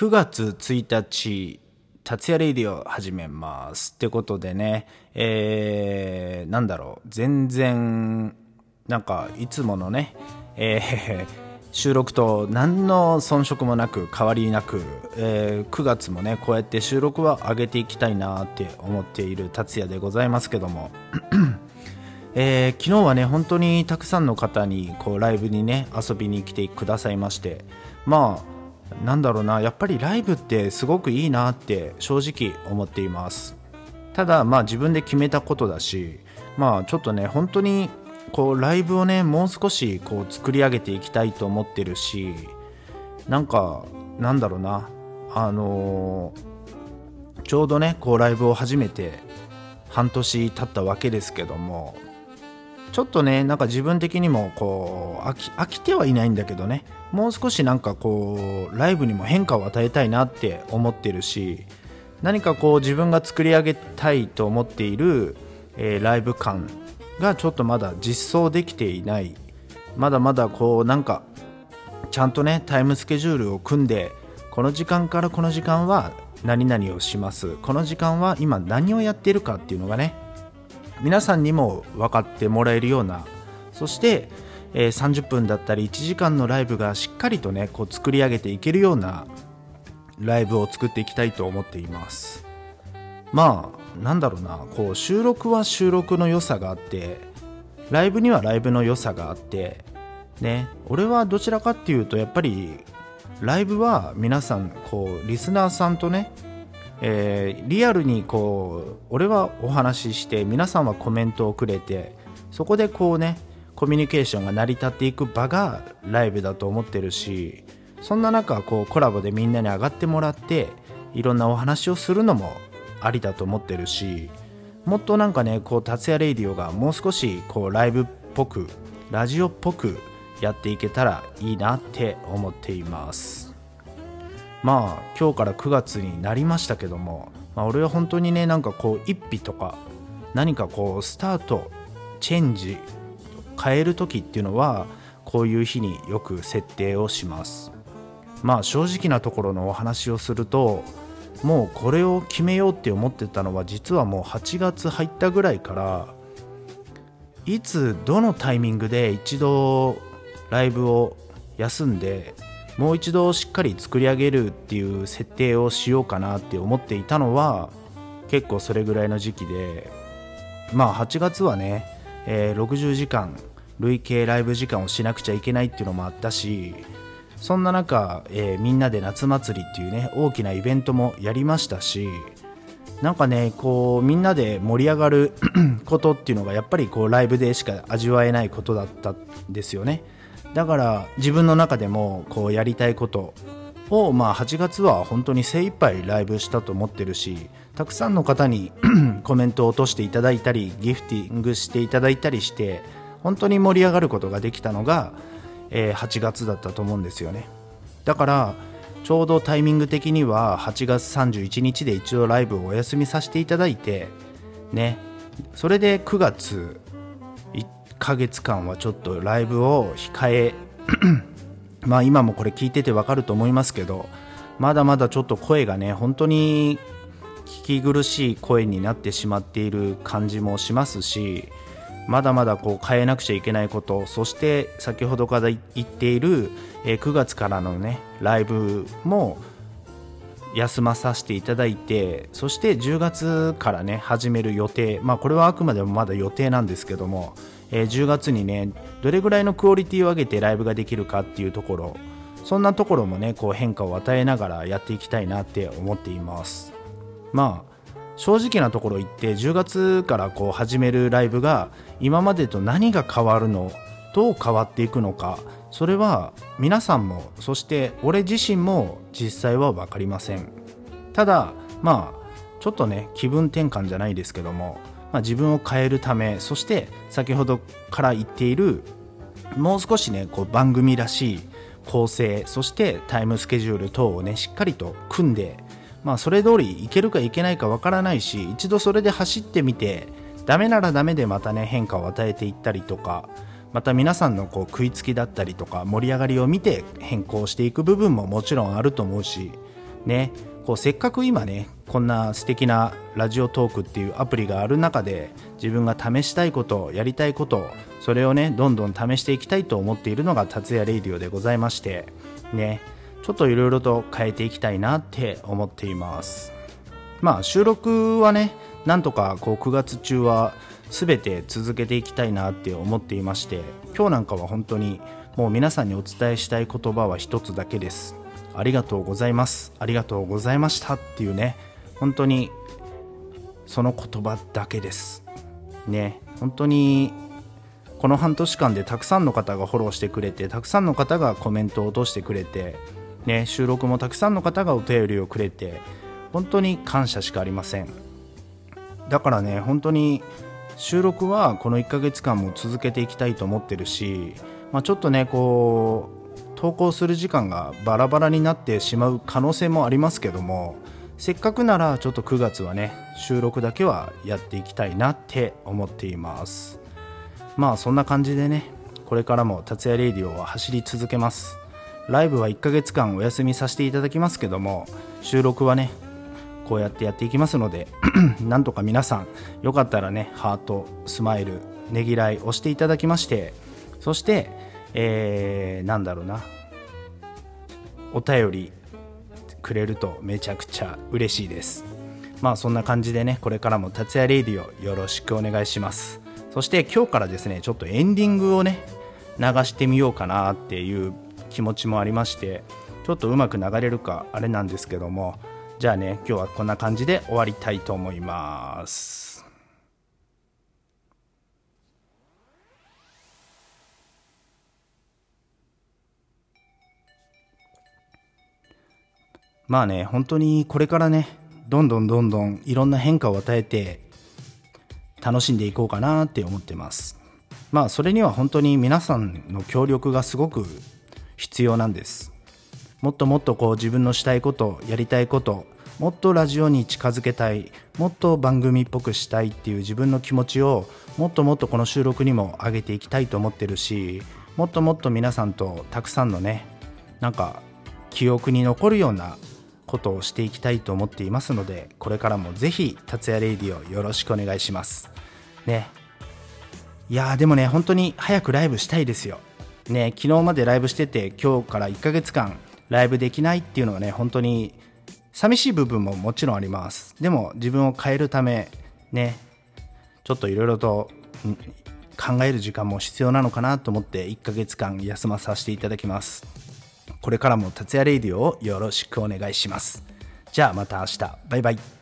9月1日、達也レイディオ始めます。ってことでね、えー、なんだろう、全然、なんか、いつものね、えー収録と何の遜色もなく変わりなく、えー9月もねこうやって収録は上げていきたいなって思っている達也でございますけども。えー昨日はね本当にたくさんの方にこうライブにね遊びに来てくださいまして。まあなんだろうなやっぱりライブってすごくいいなって正直思っています。ただまあ自分で決めたことだしまあちょっとね本当にこうライブをねもう少しこう作り上げていきたいと思ってるしなんかなんだろうなあのーちょうどねこうライブを始めて半年経ったわけですけどもちょっとねなんか自分的にもこう飽き飽きてはいないんだけどねもう少しなんかこうライブにも変化を与えたいなって思ってるし何かこう自分が作り上げたいと思っている、えーライブ感がちょっとまだ実装できていない。まだまだこうなんかちゃんとねタイムスケジュールを組んでこの時間からこの時間は何々をします。この時間は今何をやっているかっていうのがね皆さんにも分かってもらえるようなそして、えー30分だったり1時間のライブがしっかりとねこう作り上げていけるようなライブを作っていきたいと思っています。まあなんだろうなこう収録は収録の良さがあってライブにはライブの良さがあってね俺はどちらかっていうとやっぱりライブは皆さんこうリスナーさんとねえーリアルにこう俺はお話しして皆さんはコメントをくれてそこでこうねコミュニケーションが成り立っていく場がライブだと思ってるしそんな中こうコラボでみんなに上がってもらっていろんなお話をするのもありだと思ってるしもっとなんかねこう達也レイディオがもう少しこうライブっぽくラジオっぽくやっていけたらいいなって思っています。まあ今日から9月になりましたけども、まあ、俺は本当にねなんかこう一日とか何かこうスタートチェンジ変える時っていうのはこういう日によく設定をします。まあ正直なところのお話をするともうこれを決めようって思ってたのは実はもう8月入ったぐらいからいつどのタイミングで一度ライブを休んでもう一度しっかり作り上げるっていう設定をしようかなって思っていたのは結構それぐらいの時期でまあ8月はね、えー60時間累計ライブ時間をしなくちゃいけないっていうのもあったしそんな中、えーみんなで夏祭りっていうね大きなイベントもやりましたしなんかねこうみんなで盛り上がる ことっていうのがやっぱりこうライブでしか味わえないことだったんですよね。だから自分の中でもこうやりたいことをまあ8月は本当に精一杯ライブしたと思ってるしたくさんの方に コメントを落としていただいたりギフティングしていただいたりして本当に盛り上がることができたのが、えー8月だったと思うんですよね。だからちょうどタイミング的には8月31日で一度ライブをお休みさせていただいてね。それで9月1ヶ月間はちょっとライブを控え まあ今もこれ聞いててわかると思いますけどまだまだちょっと声がね本当に聞き苦しい声になってしまっている感じもしますしまだまだこう変えなくちゃいけないことそして先ほどから言っている、え9月からのねライブも休まさせていただいてそして10月からね始める予定。まあこれはあくまでもまだ予定なんですけども、えー10月にねどれぐらいのクオリティを上げてライブができるかっていうところそんなところもねこう変化を与えながらやっていきたいなって思っています。まあ正直なところ言って10月からこう始めるライブが今までと何が変わるのどう変わっていくのかそれは皆さんもそして俺自身も実際は分かりません。ただまあちょっとね気分転換じゃないですけども、まあ、自分を変えるためそして先ほどから言っているもう少しねこう番組らしい構成そしてタイムスケジュール等をねしっかりと組んでまあそれ通りいけるかいけないかわからないし一度それで走ってみてダメならダメでまたね変化を与えていったりとかまた皆さんのこう食いつきだったりとか盛り上がりを見て変更していく部分ももちろんあると思うしねこうせっかく今ねこんな素敵なラジオトークっていうアプリがある中で自分が試したいことやりたいことそれをねどんどん試していきたいと思っているのが達也レイディオでございましてねちょっといろいろと変えていきたいなって思っています。まあ収録はねなんとかこう9月中は全て続けていきたいなって思っていまして今日なんかは本当にもう皆さんにお伝えしたい言葉は一つだけです。ありがとうございます。ありがとうございましたっていうね本当にその言葉だけです。ね本当にこの半年間でたくさんの方がフォローしてくれてたくさんの方がコメントを落としてくれて、ね、収録もたくさんの方がお便りをくれて本当に感謝しかありません。だからね本当に収録はこの1ヶ月間も続けていきたいと思ってるし、まあ、ちょっとねこう投稿する時間がバラバラになってしまう可能性もありますけどもせっかくならちょっと9月はね収録だけはやっていきたいなって思っています。まあそんな感じでねこれからも達也レイディオは走り続けます。ライブは1ヶ月間お休みさせていただきますけども収録はねこうやってやっていきますので なんとか皆さんよかったらねハートスマイルねぎらい押していただきましてそしてえー、なんだろうなお便りくれるとめちゃくちゃ嬉しいです。まあそんな感じでねこれからも達也レイディオよろしくお願いします。そして今日からですねちょっとエンディングをね流してみようかなっていう気持ちもありましてちょっとうまく流れるかあれなんですけどもじゃあね今日はこんな感じで終わりたいと思います。まあね本当にこれからねどんどんどんどんいろんな変化を与えて楽しんでいこうかなって思ってます。まあそれには本当に皆さんの協力がすごく必要なんです。もっともっとこう自分のしたいことやりたいこともっとラジオに近づけたいもっと番組っぽくしたいっていう自分の気持ちをもっともっとこの収録にも上げていきたいと思ってるしもっともっと皆さんとたくさんのねなんか記憶に残るようなことをしていきたいと思っていますのでこれからもぜひ達也レイディオよろしくお願いします。ね。いやーでもね本当に早くライブしたいですよ。ね昨日までライブしてて今日から1ヶ月間ライブできないっていうのはね本当に寂しい部分ももちろんあります。でも自分を変えるためねちょっといろいろと考える時間も必要なのかなと思って1ヶ月間休まさせていただきます。これからも達也レイディオをよろしくお願いします。じゃあまた明日。バイバイ。